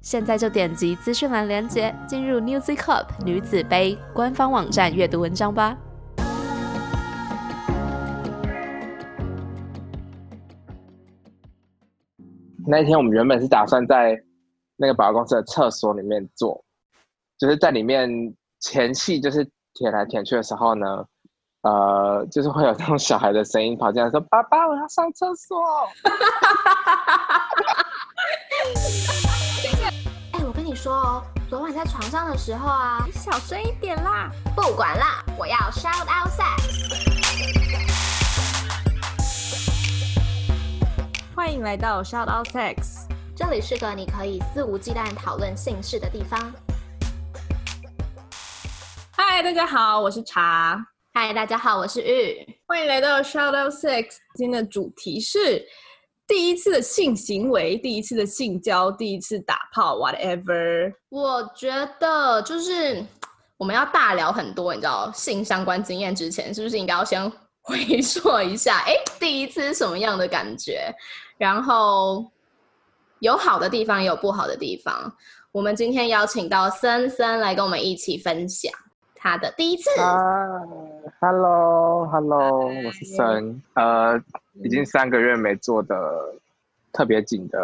现在就点击资讯栏链接，进入 New Z Cup 女子杯官方网站阅读文章吧。那一天我们原本是打算在那个保安公司的厕所里面做，就是在里面前戏就是舔来舔去的时候呢，呃，就是会有那种小孩的声音跑进来说：“爸爸，我要上厕所。” 说哦，昨晚在床上的时候啊，你小声一点啦！不管啦，我要 shout out sex。欢迎来到 Shout Out Sex，这里是个你可以肆无忌惮讨论性事的地方。嗨，大家好，我是茶。嗨，大家好，我是玉。欢迎来到 Shout Out Sex，今天的主题是第一次的性行为、第一次的性交、第一次打炮，whatever。我觉得就是 我们要大聊很多，你知道性相关经验之前，是不是应该要先回溯一下？哎，第一次是什么样的感觉？然后有好的地方，也有不好的地方。我们今天邀请到森森来跟我们一起分享他的第一次。啊，Hello，Hello，我是森，呃，已经三个月没做的特别紧的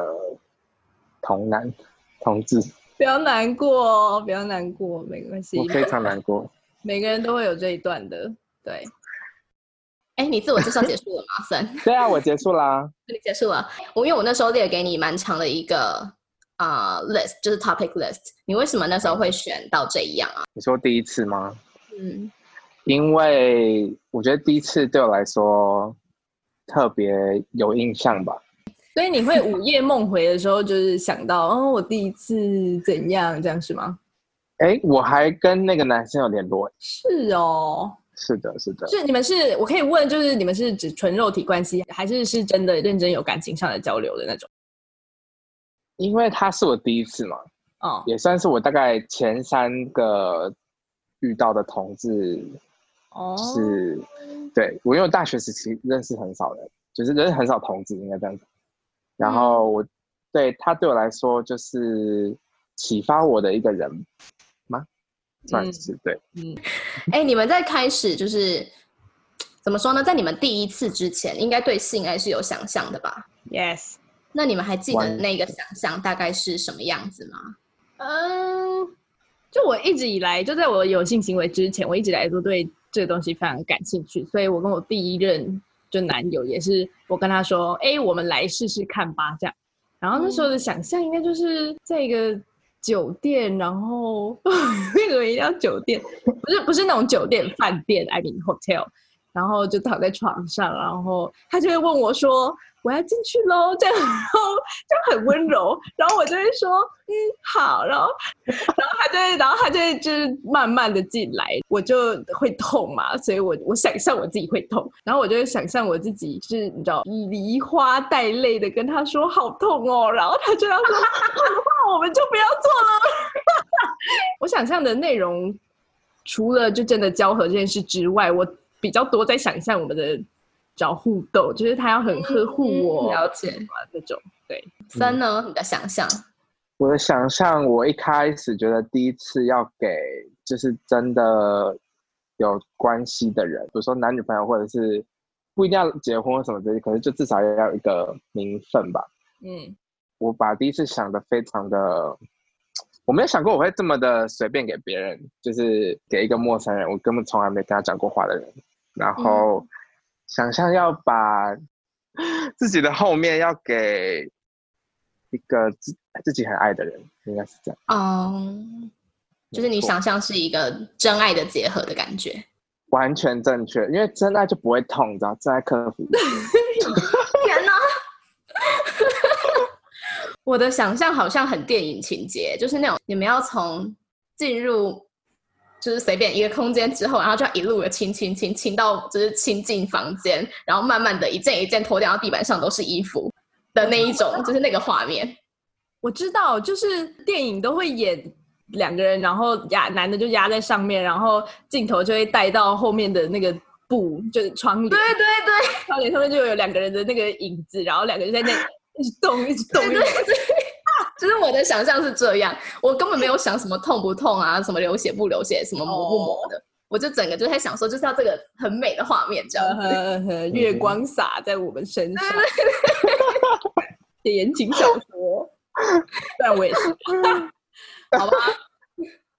同男同志，不要难过，不要难过，没关系。我非常难过。每个人都会有这一段的，对。哎，你自我介绍结束了吗，森？对啊，我结束啦。你结束了。我因为我那时候列给你蛮长的一个啊 list，就是 topic list。你为什么那时候会选到这一样啊？你说第一次吗？嗯，因为我觉得第一次对我来说特别有印象吧。所以你会午夜梦回的时候，就是想到，哦，我第一次怎样，这样是吗？哎，我还跟那个男生有联络。是哦。是的，是的，是你们是我可以问，就是你们是指纯肉体关系，还是是真的认真有感情上的交流的那种？因为他是我第一次嘛，哦，也算是我大概前三个遇到的同志，哦，是，对我因为大学时期认识很少人，就是认识很少同志，应该这样子。然后我对他对我来说就是启发我的一个人吗。算是对，嗯，哎，你们在开始就是怎么说呢？在你们第一次之前，应该对性爱是有想象的吧？Yes。那你们还记得那个想象大概是什么样子吗？嗯，就我一直以来，就在我有性行为之前，我一直来都对这个东西非常感兴趣，所以我跟我第一任就男友也是，我跟他说，哎，我们来试试看吧，这样。然后那时候的想象应该就是在一个。酒店，然后为什么一定要酒店，不是不是那种酒店饭店，I mean hotel，然后就躺在床上，然后他就会问我说：“我要进去喽。”这样，然后就很温柔，然后我就会说：“嗯，好。”然后，然后他就，然后他就就是慢慢的进来，我就会痛嘛，所以我我想象我自己会痛，然后我就会想象我自己是你知道梨花带泪的跟他说：“好痛哦。”然后他就要说：“那我们就不要做了。”我想象的内容除了就真的交合这件事之外，我。比较多在想象我们的找互动，就是他要很呵护我，了解那种。对，三呢？你的想象？我的想象，我一开始觉得第一次要给就是真的有关系的人，比如说男女朋友，或者是不一定要结婚或什么这些，可是就至少要有一个名分吧。嗯，我把第一次想的非常的，我没有想过我会这么的随便给别人，就是给一个陌生人，我根本从来没跟他讲过话的人。然后想象要把 自己的后面要给一个自自己很爱的人，应该是这样。嗯，就是你想象是一个真爱的结合的感觉，完全正确。因为真爱就不会痛，你知道？真爱克服。天哪！我 我的想象好像很电影情节，就是那种你们要从进入就是随便一个空间之后，然后就要一路的亲亲亲亲到就是亲进房间，然后慢慢的一件一件脱掉，地板上都是衣服的那一种，就是那个画面。我知道，就是电影都会演两个人，然后压男的就压在上面，然后镜头就会带到后面的那个布，就是窗帘，对对对，窗帘上面就有两个人的那个影子，然后两个人在那一直动，一直动，对对对，就是我的想象是这样，我根本没有想什么痛不痛啊，什么流血不流血，什么磨不磨的，我就整个就在想说，就是要这个很美的画面，这样子。月光洒在我们身上，言情小说。但我也是，好吧。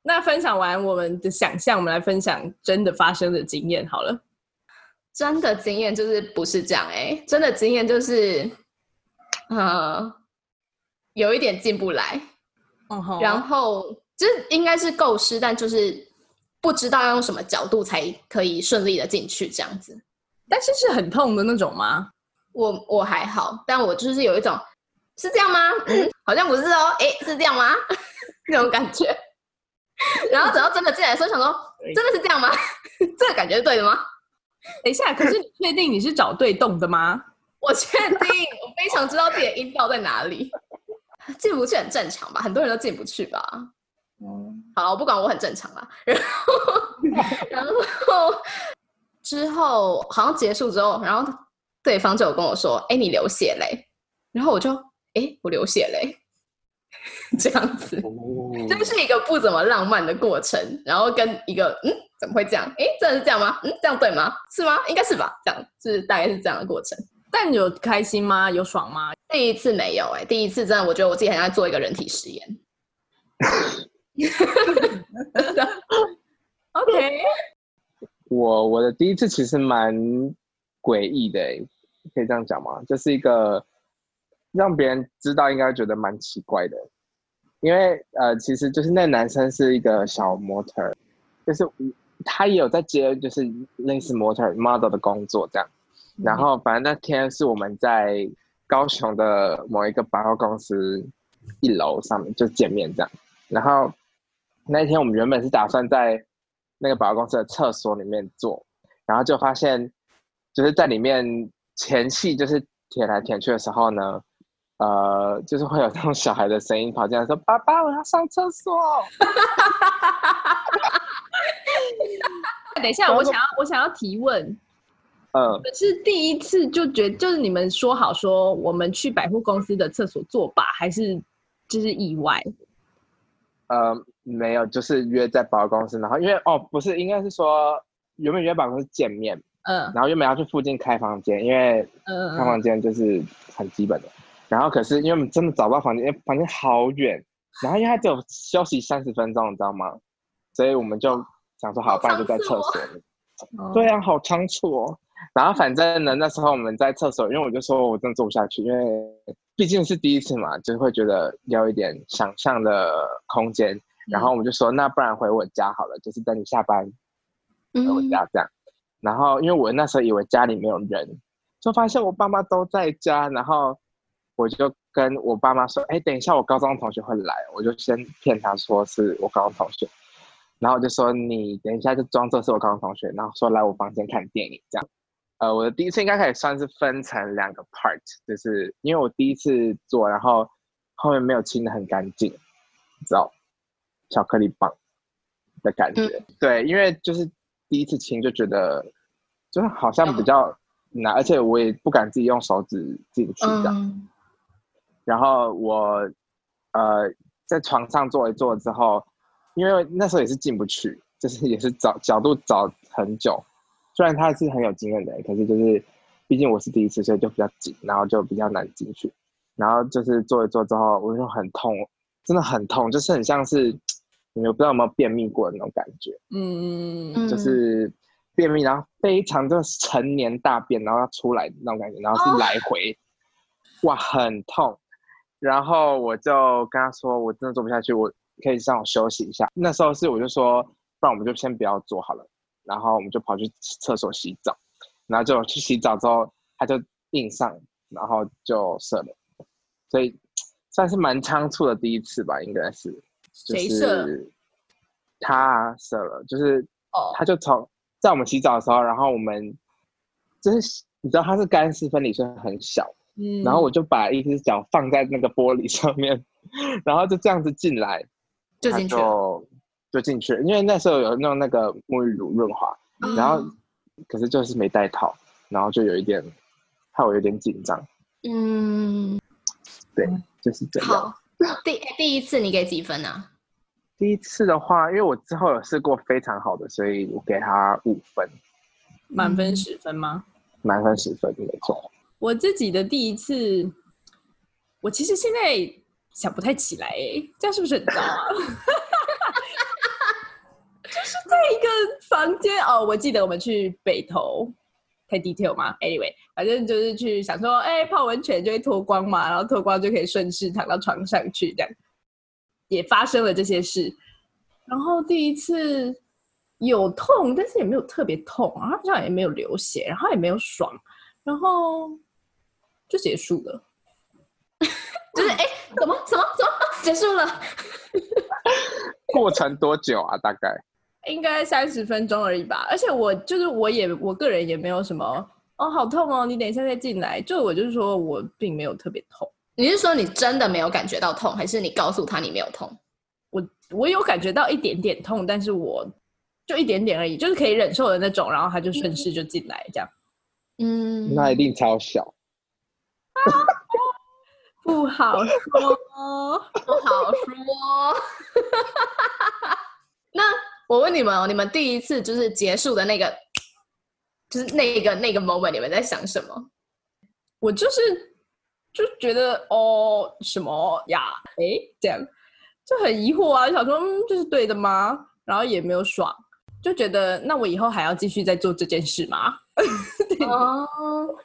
那分享完我们的想象，我们来分享真的发生的经验好了。真的经验就是不是这样哎，真的经验就是，呃，有一点进不来，然后就是应该是构思，但就是不知道要用什么角度才可以顺利的进去这样子。但是是很痛的那种吗？我我还好，但我就是有一种。是这样吗？嗯，好像不是哦。哎，是这样吗？那种感觉。然后等到真的进来的时候，想说，真的是这样吗？这个感觉是对的吗？等一下，可是你确定你是找对洞的吗？我确定，我非常知道自己的阴道在哪里。进不去很正常吧？很多人都进不去吧？嗯，好，我不管，我很正常啦。然后，然后之后好像结束之后，然后对方就有跟我说：“哎，你流血嘞。”然后我就。哎，我流血嘞，这样子，就是一个不怎么浪漫的过程。然后跟一个嗯，怎么会这样？哎，真的是这样吗？嗯，这样对吗？是吗？应该是吧。这样就是大概是这样的过程。但有开心吗？有爽吗？第一次没有哎，第一次真的，我觉得我自己很像做一个人体实验。OK，我我的第一次其实蛮诡异的，可以这样讲吗？就是一个。让别人知道应该觉得蛮奇怪的，因为呃，其实就是那男生是一个小模特，就是他也有在接就是类似模特 model 的工作这样。然后反正那天是我们在高雄的某一个百货公司一楼上面就见面这样。然后那一天我们原本是打算在那个百货公司的厕所里面坐，然后就发现就是在里面前戏就是舔来舔去的时候呢。呃，就是会有那种小孩的声音跑进来，说：“爸爸，我要上厕所。”等一下，我想要，我想要提问。嗯，是第一次就觉，就是你们说好说我们去百货公司的厕所作吧，还是就是意外？呃，没有，就是约在百货公司，然后因为哦，不是，应该是说原本约百货公司见面，嗯，然后原本要去附近开房间，因为嗯，开房间就是很基本的。然后可是因为我们真的找不到房间，因为房间好远，然后因为他只有休息三十分钟，你知道吗？所以我们就想说，好，不然就在厕所。对啊，好仓促哦。然后反正呢，那时候我们在厕所，因为我就说我真的做不下去，因为毕竟是第一次嘛，就会觉得要一点想象的空间。然后我们就说，那不然回我家好了，就是等你下班回我家这样。然后因为我那时候以为家里没有人，就发现我爸妈都在家，然后。我就跟我爸妈说：“哎，等一下，我高中同学会来。”我就先骗他说是我高中同学，然后我就说：“你等一下就装作是我高中同学，然后说来我房间看电影这样。”呃，我的第一次应该可以算是分成两个 part，就是因为我第一次做，然后后面没有清的很干净，知道巧克力棒的感觉。对，因为就是第一次清就觉得就是好像比较难，而且我也不敢自己用手指进去这样。然后我，呃，在床上坐一坐之后，因为那时候也是进不去，就是也是找角度找很久。虽然他是很有经验的，可是就是，毕竟我是第一次，所以就比较紧，然后就比较难进去。然后就是做一做之后，我就很痛，真的很痛，就是很像是，你们不知道有没有便秘过的那种感觉？嗯嗯嗯，就是便秘，然后非常的成年大便，然后要出来那种感觉，然后是来回，哇，很痛。然后我就跟他说，我真的做不下去，我可以让我休息一下。那时候是我就说，不然我们就先不要做好了。然后我们就跑去厕所洗澡，然后就去洗澡之后，他就硬上，然后就射了。所以算是蛮仓促的第一次吧，应该是。就谁射是他射了，就是哦，他就从在我们洗澡的时候，然后我们就是你知道他是干湿分离，所以很小，嗯然后我就把一只脚放在那个玻璃上面，然后就这样子进来，他就进去了。就就进去了，因为那时候有弄那个沐浴乳润滑，然后可是就是没带套，然后就有一点害我有点紧张，嗯，对，就是这样。好。第第一次你给几分啊？第一次的话，因为我之后有试过非常好的，所以我给他五分，满分十分吗？满分十分，没错。我自己的第一次，我其实现在想不太起来、哎，这样是不是很糟啊？就是在一个房间哦，我记得我们去北投，太 detail 吗？Anyway，反正就是去想说，哎、泡温泉就会脱光嘛，然后脱光就可以顺势躺到床上去，这样也发生了这些事。然后第一次有痛，但是也没有特别痛，然后好像也没有流血，然后也没有爽，然后就 结束了。就是哎，怎么怎么怎么啊结束了？过程多久啊？大概？应该三十分钟而已吧。而且我就是我也我个人也没有什么哦，好痛哦，你等一下再进来。就我就是说我并没有特别痛，你是说你真的没有感觉到痛，还是你告诉他你没有痛？我我有感觉到一点点痛，但是我就一点点而已，就是可以忍受的那种。然后他就顺势就进来这样，嗯，那一定超小。不好说。不好说。那我问你们哦，你们第一次就是结束的那个，就是那个那个 moment，你们在想什么？我就是就觉得哦什么呀，哎这样就很疑惑啊，想说嗯这是对的吗？然后也没有爽，就觉得那我以后还要继续再做这件事吗？哦，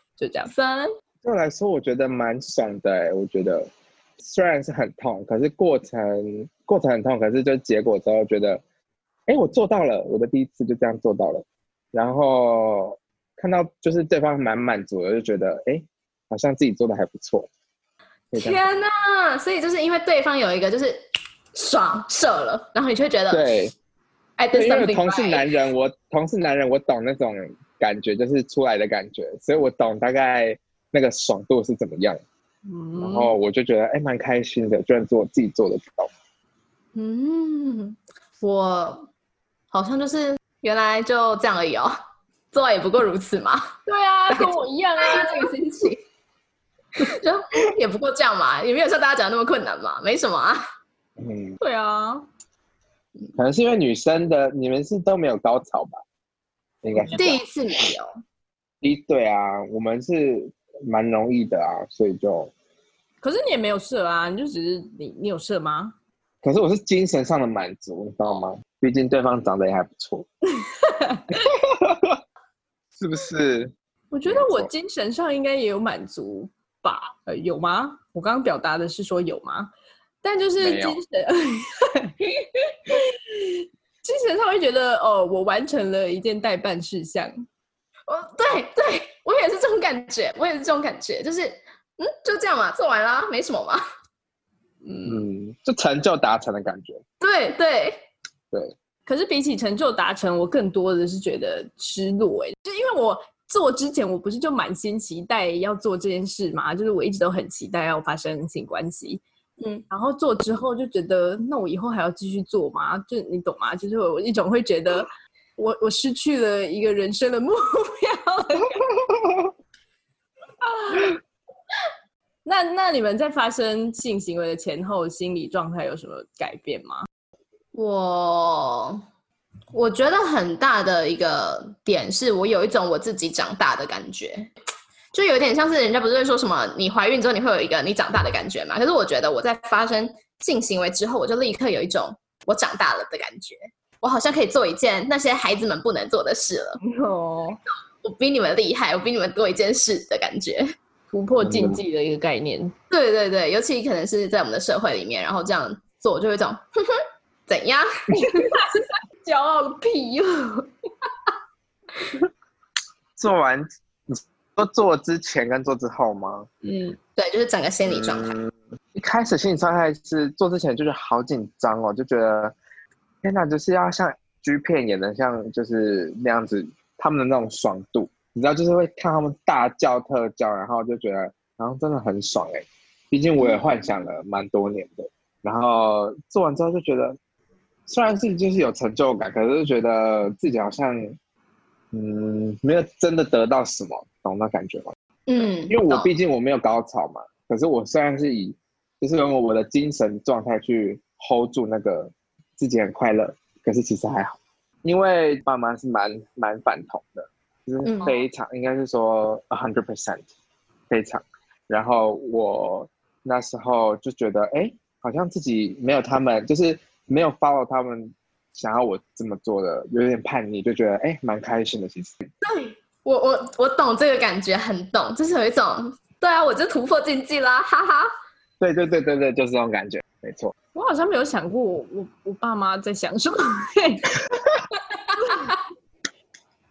就这样。三，对我来说，我觉得蛮爽的、欸。我觉得虽然是很痛，可是过程过程很痛，可是就结果之后觉得，哎，我做到了，我的第一次就这样做到了。然后看到就是对方蛮满足的，就觉得哎，好像自己做的还不错。天哪！所以就是因为对方有一个就是爽射了，然后你就会觉得对 did 对，因为同是男人，我同是男人，我懂那种感觉，就是出来的感觉，所以我懂大概那个爽度是怎么样。嗯然后我就觉得哎，蛮开心的，居然做我自己做的到。嗯，我好像就是原来就这样而已哦，做爱也不过如此嘛，对啊，跟我一样啊。这个心情，就也不过这样嘛，也没有像大家讲的那么困难嘛，没什么啊。嗯，对啊，可能是因为女生的你们是都没有高潮吧？应该是第一次没有，一对啊，我们是蛮容易的啊，所以就，可是你也没有射啊，你就只是你你有射吗？可是我是精神上的满足，你知道吗？毕竟对方长得也还不错，是不是？我觉得我精神上应该也有满足吧？呃，有吗？我刚刚表达的是说有吗？但就是精神，精神上会觉得哦，我完成了一件代办事项。哦对对，我也是这种感觉，我也是这种感觉，就是嗯，就这样嘛，做完啦，没什么嘛。嗯，嗯，就成就达成的感觉。对对，对，可是比起成就达成，我更多的是觉得失落、欸。就因为我做之前，我不是就满心期待要做这件事嘛，就是我一直都很期待要发生性关系。嗯，然后做之后就觉得，那我以后还要继续做吗？就你懂吗？就是我一种会觉得我我失去了一个人生的目标的。那那你们在发生性行为的前后，心理状态有什么改变吗？我我觉得很大的一个点是我有一种我自己长大的感觉，就有点像是人家不是会说什么你怀孕之后你会有一个你长大的感觉嘛？可是我觉得我在发生性行为之后，我就立刻有一种我长大了的感觉，我好像可以做一件那些孩子们不能做的事了，哦，我比你们厉害，我比你们多一件事的感觉。突破禁忌的一个概念。对对对，尤其可能是在我们的社会里面，然后这样做就会有一种哼哼 怎样？骄傲个屁哟！做完，你说做之前跟做之后吗？嗯，对，就是整个心理状态。嗯，一开始心理状态是做之前就是好紧张哦，就觉得天哪，就是要像 G 片演的像就是那样子，他们的那种爽度，你知道，就是会看他们大叫特叫，然后就觉得，然后真的很爽哎。毕竟我也幻想了蛮多年的，然后做完之后就觉得，虽然自己就是有成就感，可是觉得自己好像，嗯，没有真的得到什么，懂那感觉吗？嗯，因为我毕竟我没有高潮嘛，可是我虽然是以，就是用我的精神状态去 hold 住那个自己很快乐，可是其实还好，因为爸妈是蛮蛮反同的，就是非常应该是说 a hundred percent 非常，然后我。那时候就觉得，哎，好像自己没有他们，就是没有 follow 他们想要我这么做的，有点叛逆，就觉得，哎，蛮开心的。其实，对我，我我懂这个感觉，很懂，就是有一种，对啊，我就突破禁忌啦，哈哈。对对对对对，就是这种感觉，没错。我好像没有想过，我我我爸妈在想什么。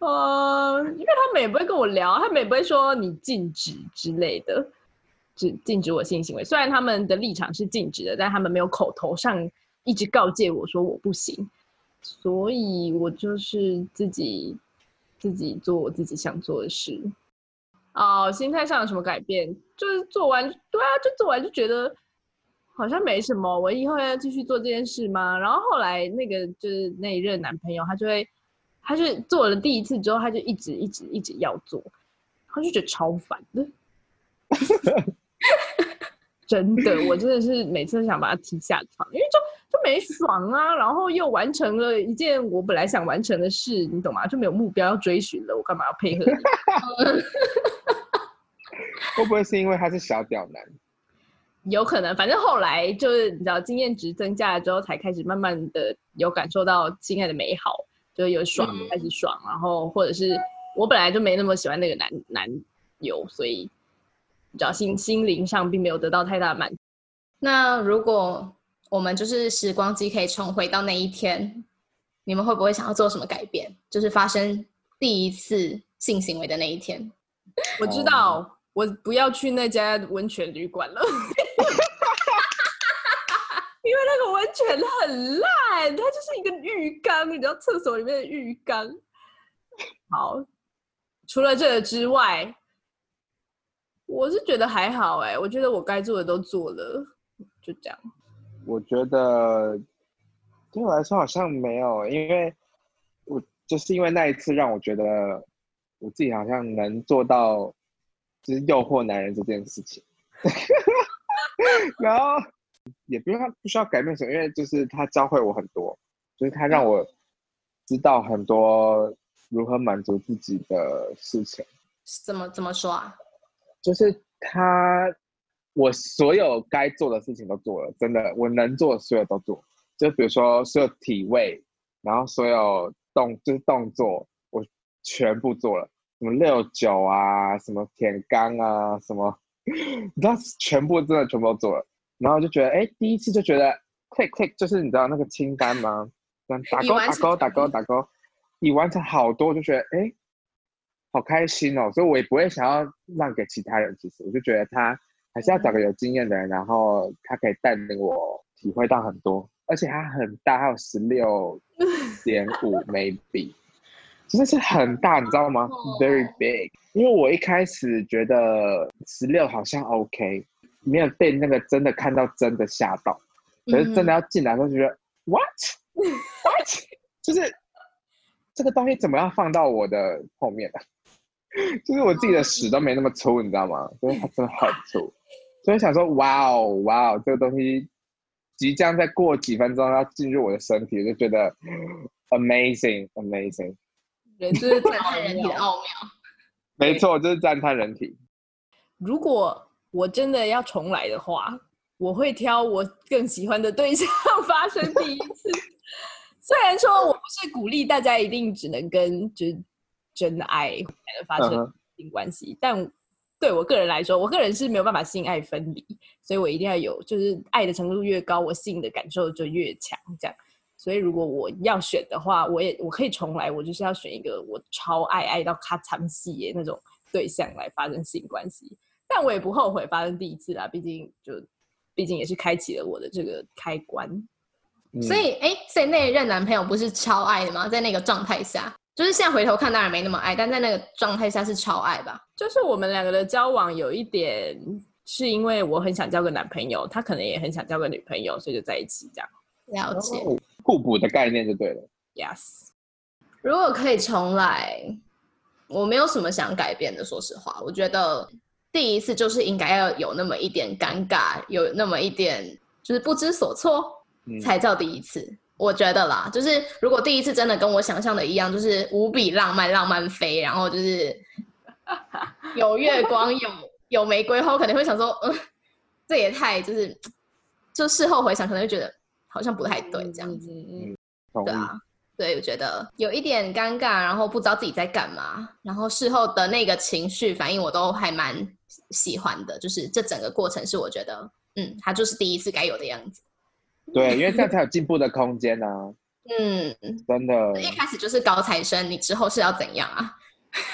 呃，因为他们也不会跟我聊，他们也不会说你禁止之类的。只禁止我性行为，虽然他们的立场是禁止的，但他们没有口头上一直告诫我说我不行，所以我就是自己自己做我自己想做的事。哦，心态上有什么改变？就是做完，对啊，就做完就觉得好像没什么。我以后要继续做这件事吗？然后后来那个就是那一任男朋友，他就会，他就做了第一次之后，他就一直一直一直要做，他就觉得超烦的。真的，我真的是每次都想把他踢下床，因为就就没爽啊，然后又完成了一件我本来想完成的事，你懂吗？就没有目标要追寻了，我干嘛要配合你？会不会是因为他是小屌男？有可能，反正后来就是你知道，经验值增加了之后，才开始慢慢的有感受到性爱的美好，就有爽开始爽，然后或者是我本来就没那么喜欢那个男男友，所以。比较心心灵上并没有得到太大满足。那如果我们就是时光机可以重回到那一天，你们会不会想要做什么改变？就是发生第一次性行为的那一天。我知道，我不要去那家温泉旅馆了，因为那个温泉很烂，它就是一个浴缸，你知道厕所里面的浴缸。好，除了这个之外。我是觉得还好哎，我觉得我该做的都做了，就这样。我觉得对我来说好像没有，因为我就是因为那一次让我觉得我自己好像能做到，就是诱惑男人这件事情。然后也不用不需要改变什么，因为就是他教会我很多，就是他让我知道很多如何满足自己的事情。怎么怎么说啊？就是他，我所有该做的事情都做了，真的，我能做的所有都做。就比如说所有体位，然后所有动就是动作，我全部做了。什么六九啊，什么舔肛啊，什么，你知道，全部真的全部都做了。然后就觉得，哎，第一次就觉得 click click，就是你知道那个清单吗？打勾打勾打勾打勾，你完成好多，就觉得，哎。好开心哦，所以我也不会想要让给其他人。其实我就觉得他还是要找个有经验的人，然后他可以带领我体会到很多。而且他很大，还有十六 点五 maybe，真的是很大，你知道吗？Very big。因为我一开始觉得十六好像 OK，没有被那个真的看到真的吓到。可是真的要进来时候，觉得 What What，就是这个东西怎么样放到我的后面呢？就是我自己的屎都没那么粗，你知道吗？就是它真的很粗，所以想说，哇哦，哇哦，这个东西即将再过几分钟要进入我的身体，就觉得 amazing，amazing。人就是赞叹人体的奥妙。没错，就是赞叹人体。如果我真的要重来的话，我会挑我更喜欢的对象发生第一次。虽然说我不是鼓励大家一定只能跟就。真爱才能发生性关系，但对我个人来说，我个人是没有办法性爱分离，所以我一定要有，就是爱的程度越高，我性的感受就越强。这样，所以如果我要选的话，我也我可以重来，我就是要选一个我超爱爱到咔嚓戏耶那种对象来发生性关系。但我也不后悔发生第一次啦，毕竟就毕竟也是开启了我的这个开关。嗯所以，哎，所以那一任男朋友不是超爱的吗？在那个状态下，就是现在回头看当然没那么爱，但在那个状态下是超爱吧？就是我们两个的交往有一点是因为我很想交个男朋友，他可能也很想交个女朋友，所以就在一起这样。了解。哦互补的概念就对了。Yes，如果可以重来，我没有什么想改变的。说实话，我觉得第一次就是应该要有那么一点尴尬，有那么一点就是不知所措，嗯才叫第一次。我觉得啦，就是如果第一次真的跟我想象的一样，就是无比浪漫，浪漫飞，然后就是有月光，有有玫瑰花，我可能会想说，嗯，这也太就是，就事后回想可能会觉得好像不太对这样子。嗯。对啊，对，我觉得有一点尴尬，然后不知道自己在干嘛，然后事后的那个情绪反应我都还蛮喜欢的，就是这整个过程是我觉得，嗯，他就是第一次该有的样子。对，因为这样才有进步的空间呢、嗯，真的。一开始就是高材生，你之后是要怎样啊？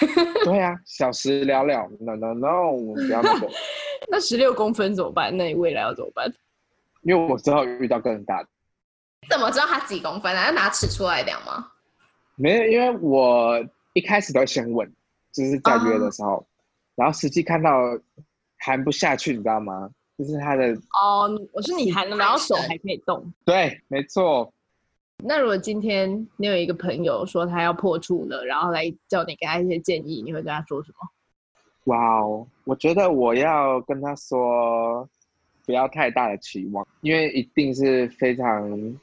对啊，小时了了，no no no，不要那个，那十六公分怎么办？那你未来要怎么办？因为我之后遇到更大的，怎么知道他几公分啊？要拿尺出来量吗？没有，因为我一开始都会先问，就是在约的时候，然后实际看到含不下去，你知道吗？就是他的，哦，我是你含的，然后手还可以动。对，没错，那如果今天你有一个朋友说他要破处了，然后来叫你给他一些建议，你会跟他说什么？哇哦，我觉得我要跟他说，不要太大的期望，因为一定是非常，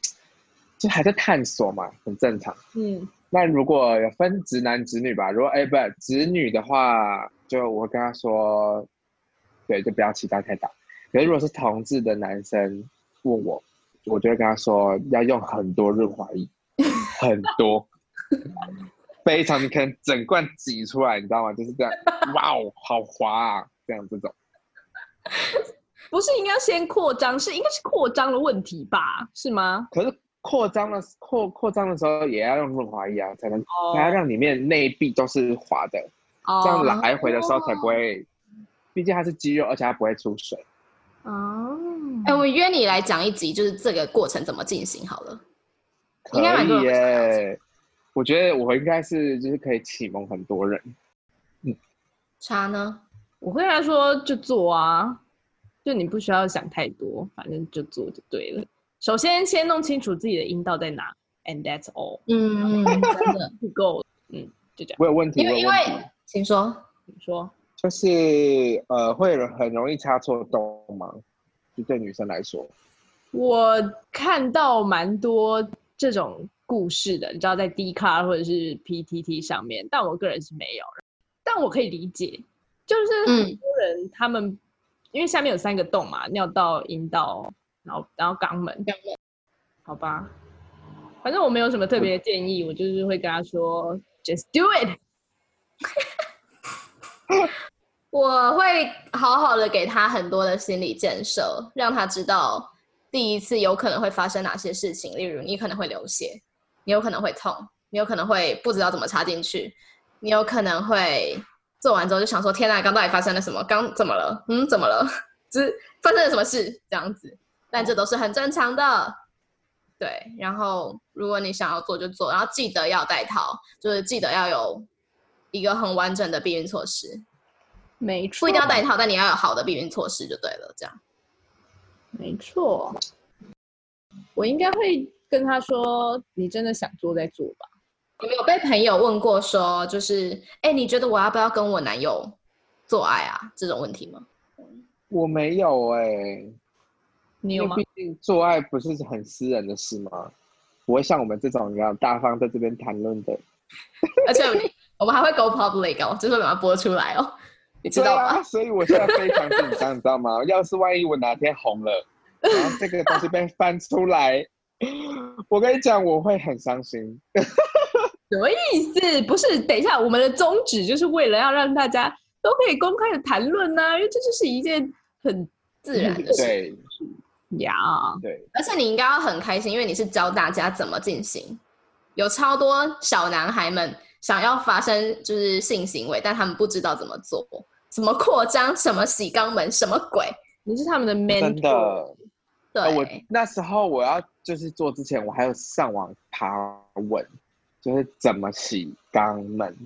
就还在探索嘛，很正常。嗯，那如果有分直男直女吧，如果哎不直女的话，就我会跟他说，对，就不要期待太大。可是如果是同志的男生问我，我就会跟他说要用很多润滑液，很多，非常你可能整罐挤出来，你知道吗？就是这样，哇哦，好滑啊，这样这种。不是应该先扩张，是应该是扩张的问题吧？是吗？可是扩张的扩扩张的时候也要用润滑液啊，才能哦才要让里面内壁都是滑的。哦这样来回的时候才不会，毕竟它是肌肉，而且它不会出水。哦，哎、我约你来讲一集，就是这个过程怎么进行好了。可应该蛮多我觉得我应该是就是可以启蒙很多人。嗯差呢？我会跟他说就做啊，就你不需要想太多，反正就做就对了。首先先弄清楚自己的阴道在哪，and that's all，嗯，真的。就够了。嗯，就这样。我有问题，因为因我有问题为，请说。请说就是呃，会很容易插错洞吗？就对女生来说，我看到蛮多这种故事的，你知道在 D 卡或者是 PTT 上面，但我个人是没有。但我可以理解，就是很嗯多人他们、因为下面有三个洞嘛，尿道、阴道，然后然后肛门，肛门好吧。反正我没有什么特别的建议，我就是会跟他说 just do it。我会好好的给他很多的心理建设，让他知道第一次有可能会发生哪些事情，例如你可能会流血，你有可能会痛，你有可能会不知道怎么插进去，你有可能会做完之后就想说：天呐，刚到底发生了什么？刚怎么了？嗯，怎么了？就是发生了什么事？这样子，但这都是很正常的。对，然后如果你想要做就做，然后记得要带套，就是记得要有一个很完整的避孕措施。没错，不一定要带套，但你要有好的避孕措施就对了。这样，没错，我应该会跟他说，你真的想做再做吧。有没有被朋友问过说，就是，哎、你觉得我要不要跟我男友做爱啊？这种问题吗？我没有哎、你有吗？毕竟做爱不是很私人的事吗？不会像我们这种一样大方在这边谈论的，而且我们还会 go public 哦，就是把它播出来哦，你知道吗？啊，所以我现在非常紧张，你知道吗？要是万一我哪天红了，然后这个东西被翻出来，我跟你讲，我会很伤心。什么意思？不是，等一下，我们的宗旨就是为了要让大家都可以公开的谈论呐，因为这就是一件很自然的事。对呀，对，而且你应该要很开心，因为你是教大家怎么进行。有超多小男孩们想要发生就是性行为，但他们不知道怎么做，什么扩张，什么洗肛门，什么鬼，你是他们的真 mentor，的。对，呃我那时候我要就是做之前，我还有上网爬文，就是怎么洗肛门，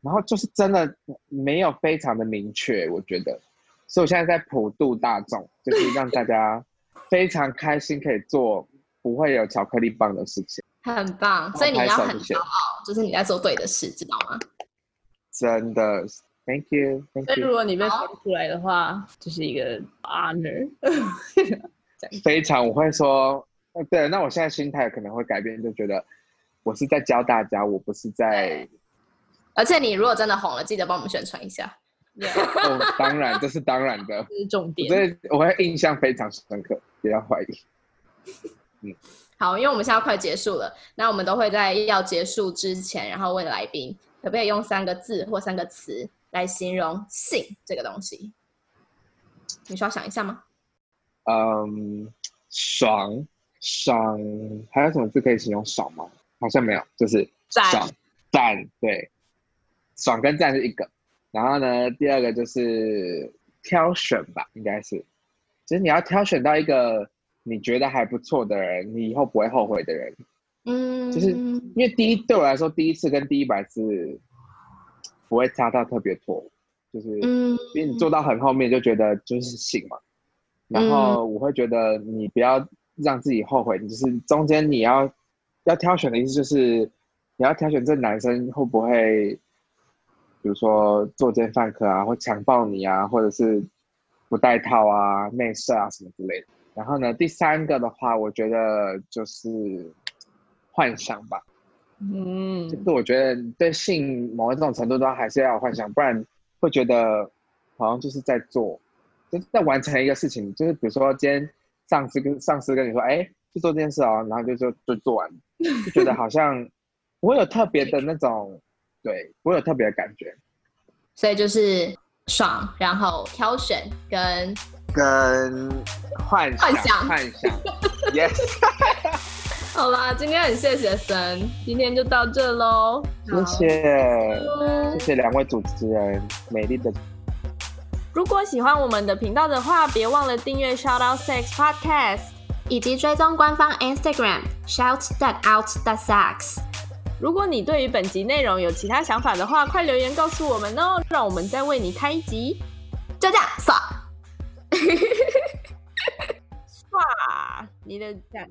然后就是真的没有非常的明确，我觉得，所以我现在在普度大众，就是让大家 非常开心可以做不会有巧克力棒的事情，很棒，所以你要很骄傲，就是你在做对的事，知道吗？真的，Thank you，Thank 所以如 you，果你被分出来的话，就是一个 honor。非常我会说，呃对，那我现在心态可能会改变，就觉得我是在教大家，我不是在。而且你如果真的红了，记得帮我们宣传一下。哦，当然，这是当然的。这是重点。所以我会印象非常深刻，不要怀疑。好，因为我们现在快结束了，那我们都会在要结束之前，然后问来宾可不可以用三个字或三个词来形容性这个东西？你需要想一下吗？嗯，爽爽，还有什么字可以形容爽吗？好像没有，就是赞爽赞，对，爽跟赞是一个。然后呢，第二个就是挑选吧，应该是，就是你要挑选到一个你觉得还不错的人，你以后不会后悔的人。嗯，就是因为第一对我来说，第一次跟第一百次不会差到特别多，就是嗯，因为你做到很后面就觉得就是醒嘛，然后我会觉得你不要让自己后悔，你就是中间你要要挑选的意思就是你要挑选这男生会不会，比如说作奸犯科啊，或强暴你啊，或者是不带套啊、内射啊什么之类的。然后呢，第三个的话，我觉得就是幻想吧，嗯。就是我觉得对性某一种程度上还是要有幻想，不然会觉得好像就是在做，就是在完成一个事情。就是比如说今天上司跟上司跟你说，哎，去做这件事哦，然后就就就做完，就觉得好像 不会有特别的那种，对，不会有特别的感觉。所以就是爽，然后挑选跟跟幻想，幻想。幻想，yes，好啦，今天很谢谢森，今天就到这喽。谢谢，谢谢两位主持人，美丽的如果喜欢我们的频道的话，别忘了订阅 Shout Out Sex Podcast。以及追踪官方 Instagram shout that out that sex。如果你对于本集内容有其他想法的话，快留言告诉我们哦，让我们再为你开一集。就这样，爽。哇，你的赞。